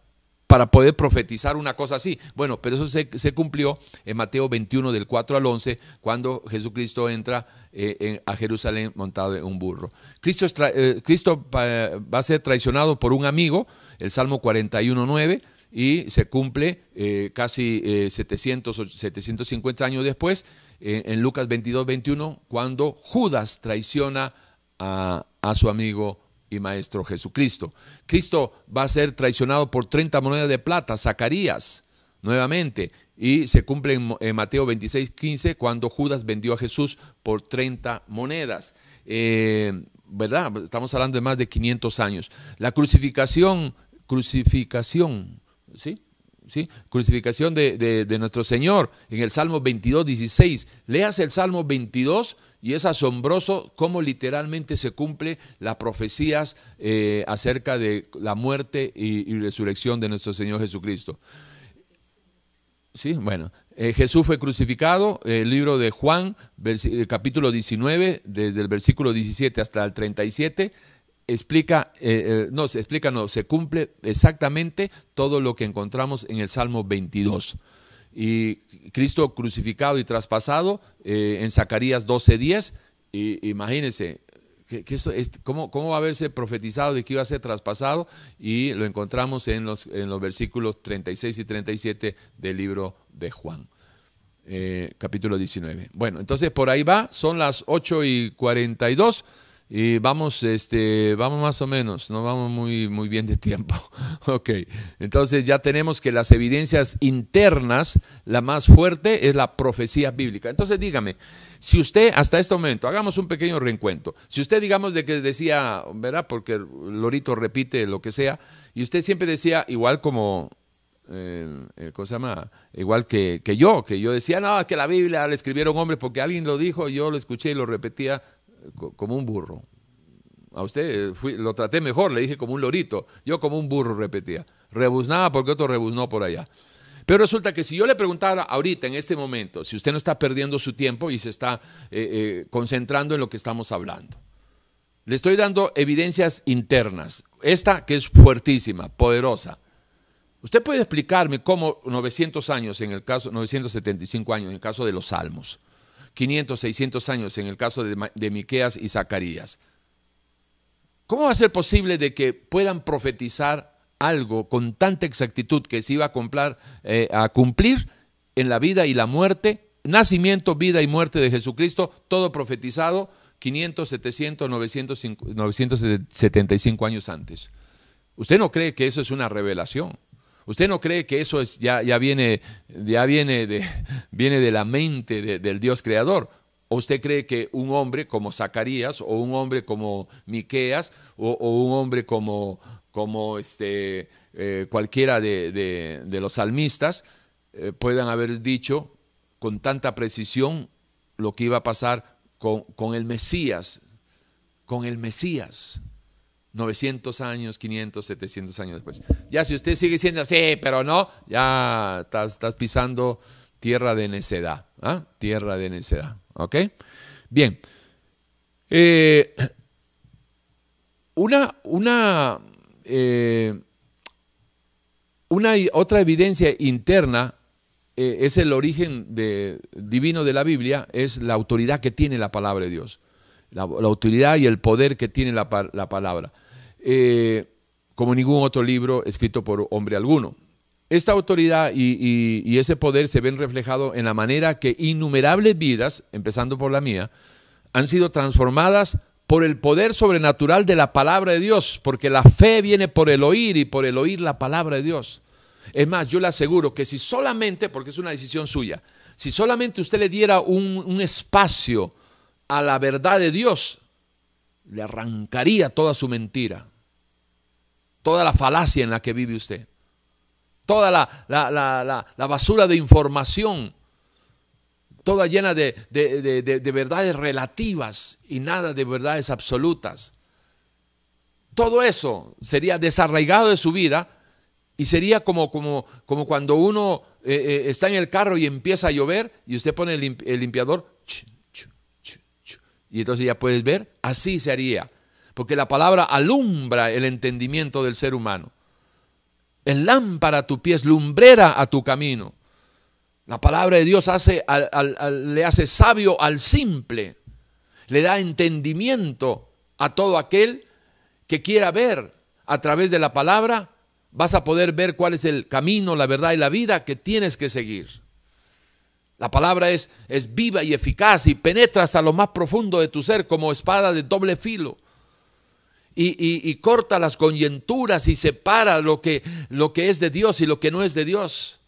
para poder profetizar una cosa así. Bueno, pero eso se, cumplió en Mateo 21 del 4 al 11, cuando Jesucristo entra eh, a Jerusalén montado en un burro. Cristo, eh, Cristo va a ser traicionado por un amigo, el Salmo 41, 9 y se cumple eh, casi 700 o 750 años después, eh, en Lucas 22, 21, cuando Judas traiciona a, su amigo y Maestro Jesucristo. Cristo va a ser traicionado por 30 monedas de plata, Zacarías, nuevamente, y se cumple en, Mateo 26, 15, cuando Judas vendió a Jesús por 30 monedas. Eh, ¿Verdad? Estamos hablando de más de 500 años. La crucificación, crucificación, ¿sí? ¿Sí? Crucificación de, de, nuestro Señor en el Salmo 22, 16. Leas el Salmo 22 y es asombroso cómo literalmente se cumple las profecías eh, acerca de la muerte y, resurrección de nuestro Señor Jesucristo. Sí, bueno, eh, Jesús fue crucificado, el libro de Juan, capítulo 19, desde el versículo 17 hasta el 37, explica, no, se explica, no, se cumple exactamente todo lo que encontramos en el Salmo 22 y Cristo crucificado y traspasado eh, en Zacarías 12:10. Y, imagínense, ¿cómo, ¿cómo, va a haberse profetizado de que iba a ser traspasado? Y lo encontramos en los, en los versículos 36 y 37 del libro de Juan. Eh, capítulo 19. Bueno, entonces por ahí va, son las 8 y 42. Y vamos, este, vamos más o menos, no vamos muy, muy bien de tiempo. ok, entonces ya tenemos que las evidencias internas, la más fuerte es la profecía bíblica. Entonces dígame, si usted hasta este momento, hagamos un pequeño reencuentro, si usted digamos de que decía, ¿verdad? Porque Lorito repite lo que sea, y usted siempre decía, igual como eh, eh ¿cómo se llama? Igual que, que, yo, que yo decía, no, que la Biblia la escribieron hombres porque alguien lo dijo, yo lo escuché y lo repetía como un burro. A usted lo traté mejor, le dije como un lorito. Yo como un burro repetía. Rebuznaba porque otro rebuznó por allá. Pero resulta que si yo le preguntara ahorita, en este momento, si usted no está perdiendo su tiempo y se está eh, eh, concentrando en lo que estamos hablando, le estoy dando evidencias internas. Esta que es fuertísima, poderosa. Usted puede explicarme cómo 900 años, en el caso, 975 años, en el caso de los salmos, 500, 600 años en el caso de, Miqueas y Zacarías. ¿Cómo va a ser posible de que puedan profetizar algo con tanta exactitud que se iba a, eh, a cumplir en la vida y la muerte, nacimiento, vida y muerte de Jesucristo, todo profetizado 500, 700, 900, 975 años antes? ¿Usted no cree que eso es una revelación? ¿Usted no cree que eso es, ya, ya, viene, ya viene, de, viene de la mente del Dios creador? ¿O usted cree que un hombre como Zacarías o un hombre como Miqueas o, un hombre como, como este, eh, cualquiera de, los salmistas eh, puedan haber dicho con tanta precisión lo que iba a pasar con, con el Mesías, con el Mesías? 900 años, 500, 700 años después. Ya si usted sigue diciendo, sí, pero no, ya estás, pisando tierra de necedad. ¿ah? Tierra de necedad. ¿Ok? Bien. Eh, una, una, eh, una otra evidencia interna eh, es el origen divino de la Biblia, es la autoridad que tiene la palabra de Dios la, autoridad y el poder que tiene la, palabra, eh, como ningún otro libro escrito por hombre alguno. Esta autoridad y, ese poder se ven reflejados en la manera que innumerables vidas, empezando por la mía, han sido transformadas por el poder sobrenatural de la palabra de Dios, porque la fe viene por el oír y por el oír la palabra de Dios. Es más, yo le aseguro que si solamente, porque es una decisión suya, si solamente usted le diera un, un espacio a la verdad de Dios, le arrancaría toda su mentira, toda la falacia en la que vive usted, toda la, la, basura de información, toda llena de, de, verdades relativas y nada de verdades absolutas. Todo eso sería desarraigado de su vida y sería como, como, como cuando uno eh, eh, está en el carro y empieza a llover y usted pone el, limpiador y entonces ya puedes ver, así se haría. Porque la palabra alumbra el entendimiento del ser humano. Es lámpara a tu pie, es lumbrera a tu camino. La palabra de Dios hace, le hace sabio al simple. Le da entendimiento a todo aquel que quiera ver a través de la palabra. Vas a poder ver cuál es el camino, la verdad y la vida que tienes que seguir. La palabra es, es viva y eficaz y penetra hasta lo más profundo de tu ser como espada de doble filo. y, corta las coyunturas y separa lo que, lo que es de Dios y lo que no es de Dios.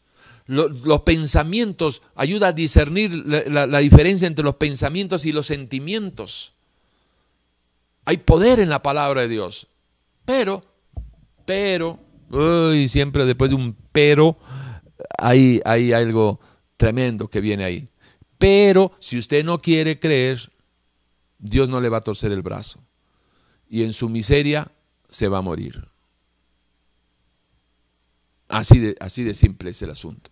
los pensamientos, ayuda a discernir la, diferencia entre los pensamientos y los sentimientos. Hay poder en la palabra de Dios. Pero, pero, uy, siempre después de un pero, hay, hay algo tremendo que viene ahí. Pero si usted no quiere creer, Dios no le va a torcer el brazo y en su miseria se va a morir. Así de, así de simple es el asunto.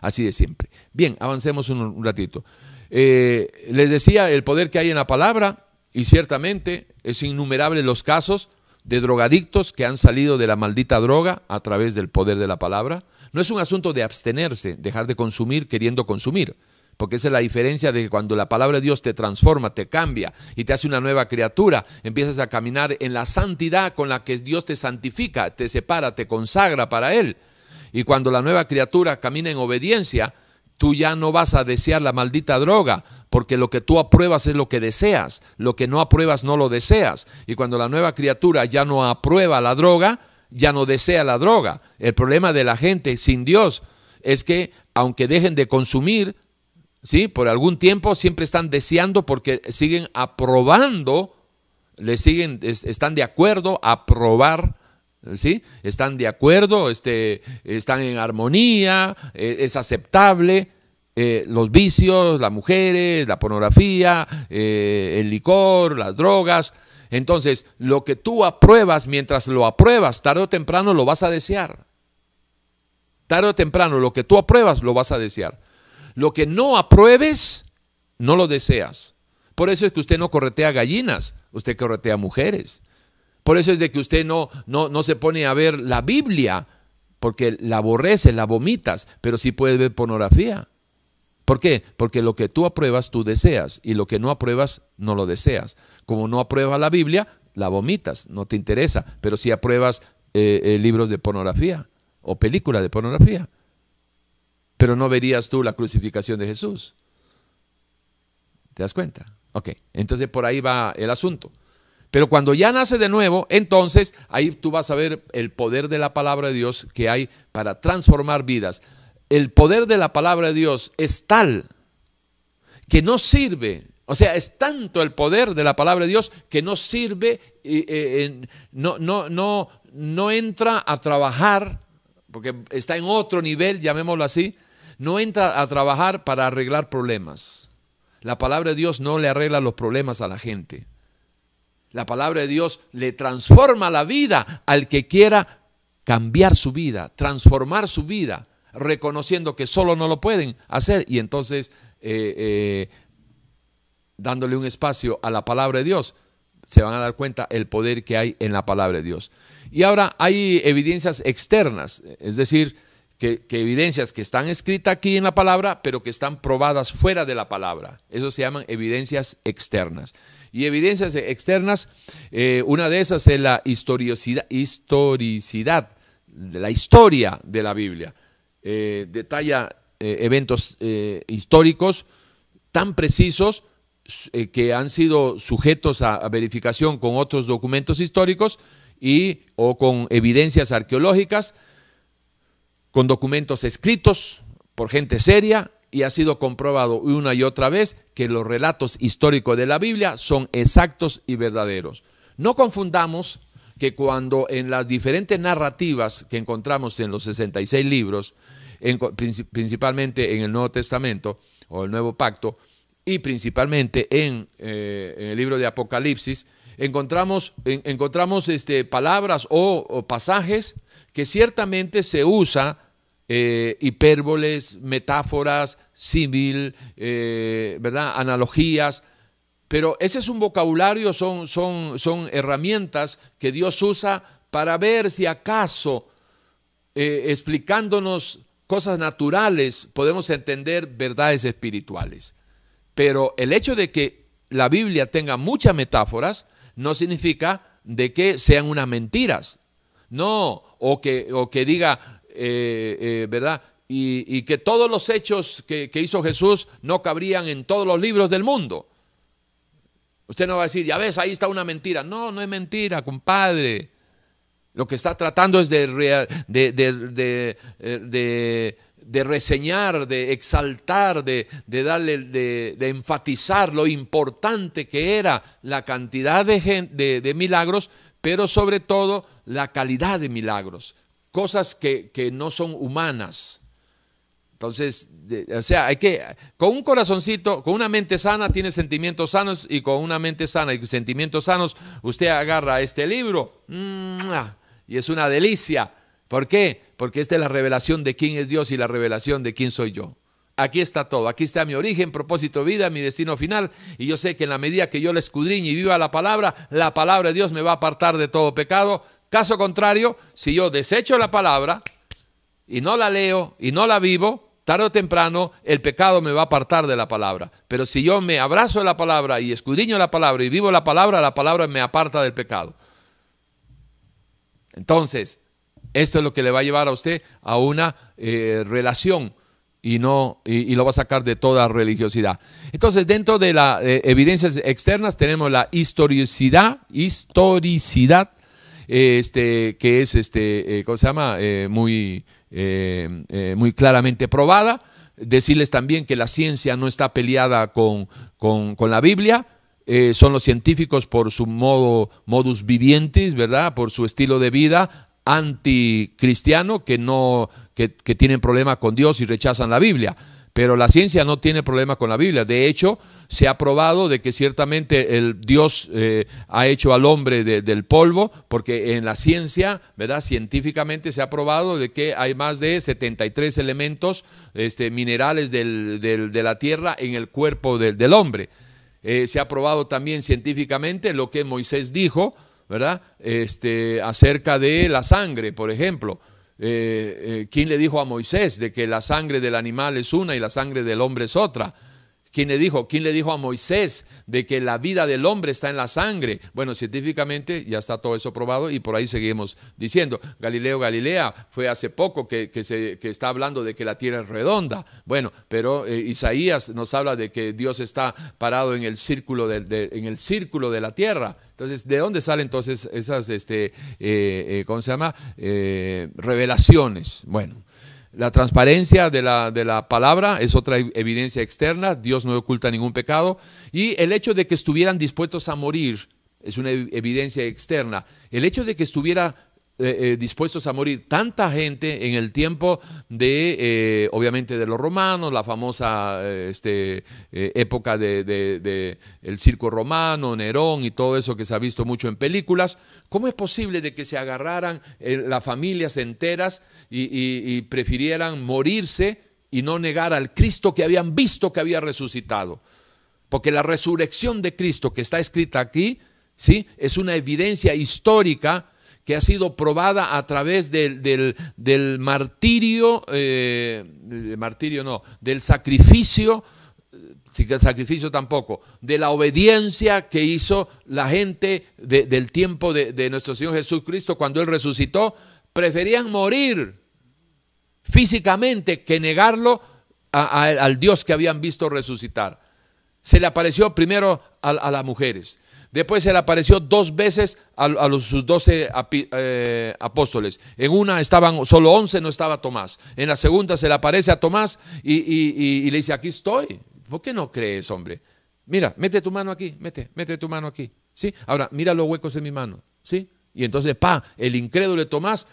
Así de simple. Bien, avancemos un, ratito. Eh, les decía el poder que hay en la palabra y ciertamente es innumerable los casos de drogadictos que han salido de la maldita droga a través del poder de la palabra. No es un asunto de abstenerse, dejar de consumir queriendo consumir porque esa es la diferencia de que cuando la palabra de Dios te transforma, te cambia y te hace una nueva criatura, empiezas a caminar en la santidad con la que Dios te santifica, te separa, te consagra para Él. Y cuando la nueva criatura camina en obediencia, tú ya no vas a desear la maldita droga, porque lo que tú apruebas es lo que deseas, lo que no apruebas no lo deseas. Y cuando la nueva criatura ya no aprueba la droga, ya no desea la droga. El problema de la gente sin Dios es que aunque dejen de consumir, ¿sí? Por algún tiempo siempre están deseando porque siguen aprobando, le siguen, están de acuerdo a aprobar, ¿sí? Están de acuerdo, este, están en armonía, eh, es aceptable. Eh, los vicios, las mujeres, la pornografía, eh, el licor, las drogas. Entonces, lo que tú apruebas, mientras lo apruebas, tarde o temprano lo vas a desear. Tarde o temprano, lo que tú apruebas, lo vas a desear. Lo que no apruebes, no lo deseas. Por eso es que usted no corretea gallinas, usted corretea mujeres. Por eso es de que usted no, no, no se pone a ver la Biblia, porque la aborrece, la vomitas, pero sí puede ver pornografía. ¿Por qué? Porque lo que tú apruebas, tú deseas, y lo que no apruebas, no lo deseas. Como no apruebas la Biblia, la vomitas, no te interesa, pero si apruebas eh, eh, libros de pornografía o películas de pornografía pero no verías tú la crucificación de Jesús. ¿Te das cuenta? Ok, entonces por ahí va el asunto. Pero cuando ya nace de nuevo, entonces ahí tú vas a ver el poder de la palabra de Dios que hay para transformar vidas. El poder de la palabra de Dios es tal que no sirve, o sea, es tanto el poder de la palabra de Dios que no sirve, eh, no, no, no, no entra a trabajar, porque está en otro nivel, llamémoslo así, no entra a trabajar para arreglar problemas. La palabra de Dios no le arregla los problemas a la gente. La palabra de Dios le transforma la vida al que quiera cambiar su vida, transformar su vida, reconociendo que solo no lo pueden hacer y entonces eh, eh, dándole un espacio a la palabra de Dios, se van a dar cuenta el poder que hay en la palabra de Dios. Y ahora hay evidencias externas, es decir, que, evidencias que están escritas aquí en la palabra, pero que están probadas fuera de la palabra. Eso se llaman evidencias externas. Y evidencias externas, eh, una de esas es la historicidad, historicidad la historia de la Biblia. Eh, detalla eh, eventos históricos tan precisos que han sido sujetos a, a verificación con otros documentos históricos y o con evidencias arqueológicas con documentos escritos por gente seria y ha sido comprobado una y otra vez que los relatos históricos de la Biblia son exactos y verdaderos. No confundamos que cuando en las diferentes narrativas que encontramos en los 66 libros, principalmente en el Nuevo Testamento o el Nuevo Pacto, y principalmente en, eh, el libro de Apocalipsis, encontramos, encontramos este, palabras o pasajes que ciertamente se usa eh, hipérboles, metáforas, símil, eh, ¿verdad? analogías, pero ese es un vocabulario, son, son, son herramientas que Dios usa para ver si acaso eh, explicándonos cosas naturales podemos entender verdades espirituales. Pero el hecho de que la Biblia tenga muchas metáforas no significa de que sean unas mentiras. No, o que, o que diga, eh, eh, ¿verdad? Y, que todos los hechos que, hizo Jesús no cabrían en todos los libros del mundo. Usted no va a decir, ya ves, ahí está una mentira. No, no es mentira, compadre. Lo que está tratando es de, de, de, reseñar, de exaltar, de, darle, de, enfatizar lo importante que era la cantidad de, de, milagros, pero sobre todo la calidad de milagros, cosas que, que no son humanas. Entonces, o sea, hay que, con un corazoncito, con una mente sana, tiene sentimientos sanos y con una mente sana y sentimientos sanos, usted agarra este libro y es una delicia. ¿Por qué? Porque esta es la revelación de quién es Dios y la revelación de quién soy yo. Aquí está todo, aquí está mi origen, propósito, vida, mi destino final. Y yo sé que en la medida que yo la escudriñe y viva la palabra, la palabra de Dios me va a apartar de todo pecado. Caso contrario, si yo desecho la palabra y no la leo y no la vivo, tarde o temprano el pecado me va a apartar de la palabra. Pero si yo me abrazo de la palabra y escudriño la palabra y vivo la palabra, la palabra me aparta del pecado. Entonces, esto es lo que le va a llevar a usted a una eh, relación y, no, y, lo va a sacar de toda religiosidad. Entonces, dentro de las eh, evidencias externas tenemos la historicidad, historicidad, este, que es, este, eh, ¿cómo se llama? muy, muy claramente probada. Decirles también que la ciencia no está peleada con, con, con la Biblia, son los científicos por su modo, modus vivientes, ¿verdad? Por su estilo de vida, anticristiano que no que, tienen problema con Dios y rechazan la Biblia. Pero la ciencia no tiene problema con la Biblia. De hecho, se ha probado de que ciertamente el Dios eh, ha hecho al hombre del polvo, porque en la ciencia, ¿verdad? Científicamente se ha probado de que hay más de 73 elementos este, minerales de la tierra en el cuerpo del hombre. Eh, se ha probado también científicamente lo que Moisés dijo, ¿verdad? Este, acerca de la sangre, por ejemplo. Eh, eh, ¿Quién le dijo a Moisés de que la sangre del animal es una y la sangre del hombre es otra? ¿Quién le dijo? ¿Quién le dijo a Moisés de que la vida del hombre está en la sangre? Bueno, científicamente ya está todo eso probado y por ahí seguimos diciendo. Galileo Galilea fue hace poco que, se, está hablando de que la tierra es redonda. Bueno, pero eh, Isaías nos habla de que Dios está parado en el círculo de, en el círculo de la tierra. Entonces, ¿de dónde salen entonces esas, este, eh, eh, ¿cómo se llama? revelaciones. Bueno, la transparencia de la, de la, palabra es otra evidencia externa, Dios no oculta ningún pecado, y el hecho de que estuvieran dispuestos a morir es una evidencia externa. El hecho de que estuviera eh, eh, dispuestos a morir tanta gente en el tiempo de, eh, obviamente, de los romanos, la famosa este, época del de, el circo romano, Nerón y todo eso que se ha visto mucho en películas. ¿Cómo es posible de que se agarraran las familias enteras y prefirieran morirse y no negar al Cristo que habían visto que había resucitado? Porque la resurrección de Cristo que está escrita aquí, ¿sí? es una evidencia histórica que ha sido probada a través del, del, martirio, eh, martirio no, del sacrificio, el sacrificio tampoco, de la obediencia que hizo la gente del tiempo de, nuestro Señor Jesucristo cuando Él resucitó, preferían morir físicamente que negarlo al Dios que habían visto resucitar. Se le apareció primero a las mujeres, Después se le apareció dos veces a, los, sus doce eh, apóstoles. En una estaban solo once, no estaba Tomás. En la segunda se le aparece a Tomás y, le dice, aquí estoy. ¿Por qué no crees, hombre? Mira, mete tu mano aquí, mete, mete tu mano aquí. ¿Sí? Ahora, mira los huecos en mi mano. ¿Sí? Y entonces, pa, el incrédulo de Tomás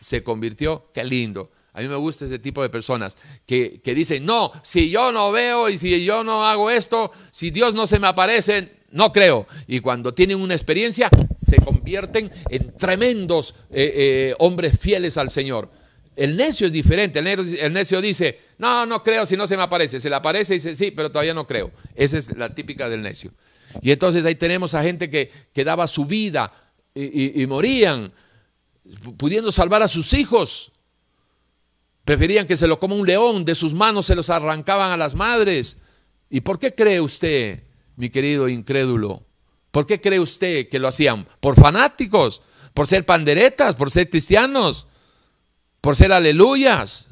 se convirtió, qué lindo. A mí me gusta ese tipo de personas que, que, dicen, no, si yo no veo y si yo no hago esto, si Dios no se me aparece, no creo. Y cuando tienen una experiencia, se convierten en tremendos eh, eh, hombres fieles al Señor. El necio es diferente. El necio, dice, no, no creo si no se me aparece. Se le aparece y dice, sí, pero todavía no creo. Esa es la típica del necio. Y entonces ahí tenemos a gente que, que daba su vida y, y morían, pudiendo salvar a sus hijos. Preferían que se lo coma un león, de sus manos se los arrancaban a las madres. ¿Y por qué cree usted mi querido incrédulo. ¿Por qué cree usted que lo hacían? ¿Por fanáticos? ¿Por ser panderetas? ¿Por ser cristianos? ¿Por ser aleluyas?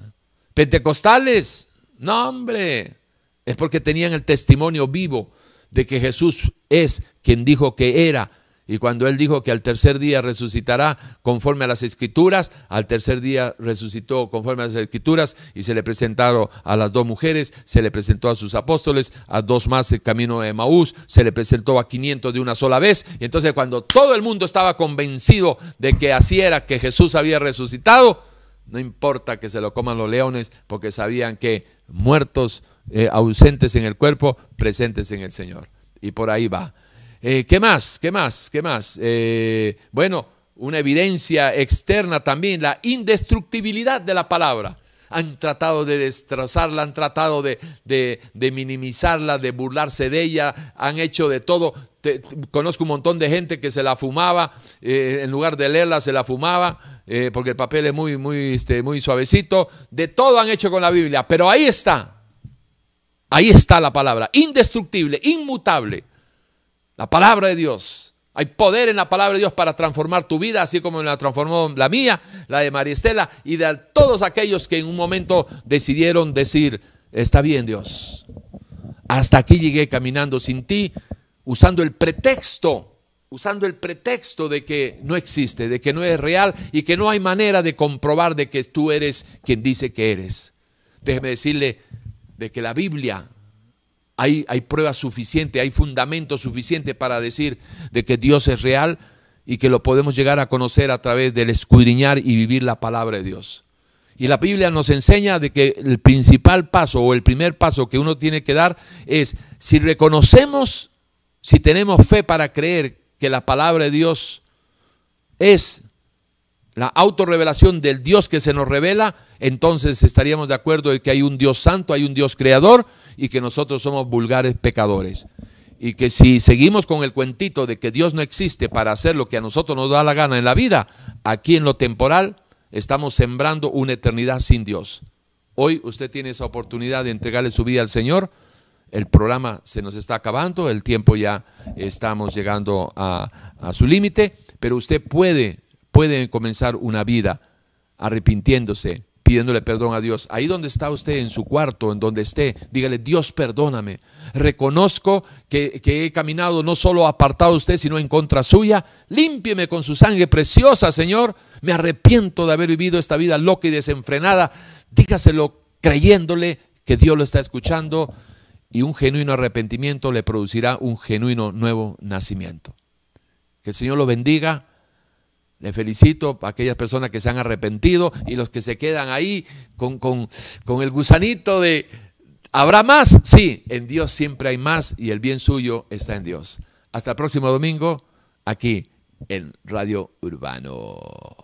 ¿Pentecostales? No, hombre. Es porque tenían el testimonio vivo de que Jesús es quien dijo que era. Y cuando él dijo que al tercer día resucitará conforme a las escrituras, al tercer día resucitó conforme a las escrituras y se le presentaron a las dos mujeres, se le presentó a sus apóstoles, a dos más el camino de Maús, se le presentó a 500 de una sola vez. Y entonces cuando todo el mundo estaba convencido de que así era, que Jesús había resucitado, no importa que se lo coman los leones, porque sabían que muertos, eh, ausentes en el cuerpo, presentes en el Señor. Y por ahí va. Eh, ¿Qué más? ¿Qué más? ¿Qué más? Eh, bueno, una evidencia externa también, la indestructibilidad de la palabra. Han tratado de destrozarla, han tratado de, de, minimizarla, de burlarse de ella, han hecho de todo. conozco un montón de gente que se la fumaba, en lugar de leerla se la fumaba, eh, porque el papel es muy, muy, este, muy suavecito. De todo han hecho con la Biblia, pero ahí está. Ahí está la palabra, indestructible, inmutable. La palabra de Dios. Hay poder en la palabra de Dios para transformar tu vida, así como la transformó la mía, la de María Estela y de todos aquellos que en un momento decidieron decir, está bien Dios, hasta aquí llegué caminando sin ti, usando el pretexto usando el pretexto de que no existe, de que no es real y que no hay manera de comprobar de que tú eres quien dice que eres. Déjeme decirle de que la Biblia hay, hay prueba suficiente, hay fundamento suficiente para decir de que Dios es real y que lo podemos llegar a conocer a través del escudriñar y vivir la palabra de Dios. Y la Biblia nos enseña de que el principal paso o el primer paso que uno tiene que dar es si reconocemos, si tenemos fe para creer que la palabra de Dios es la autorrevelación del Dios que se nos revela, entonces estaríamos de acuerdo en que hay un Dios santo, hay un Dios creador y que nosotros somos vulgares pecadores. Y que si seguimos con el cuentito de que Dios no existe para hacer lo que a nosotros nos da la gana en la vida, aquí en lo temporal estamos sembrando una eternidad sin Dios. Hoy usted tiene esa oportunidad de entregarle su vida al Señor el programa se nos está acabando, el tiempo ya estamos llegando a, su límite, pero usted puede, puede comenzar una vida arrepintiéndose, pidiéndole perdón a Dios. Ahí donde está usted, en su cuarto, en donde esté, dígale, Dios perdóname. Reconozco que, he caminado no solo apartado de usted, sino en contra suya. Límpieme con su sangre preciosa, Señor. Me arrepiento de haber vivido esta vida loca y desenfrenada. Dígaselo creyéndole que Dios lo está escuchando y un genuino arrepentimiento le producirá un genuino nuevo nacimiento. Que el Señor lo bendiga. Le felicito a aquellas personas que se han arrepentido y los que se quedan ahí con, con, con el gusanito de, ¿habrá más? Sí, en Dios siempre hay más y el bien suyo está en Dios. Hasta el próximo domingo, aquí en Radio Urbano.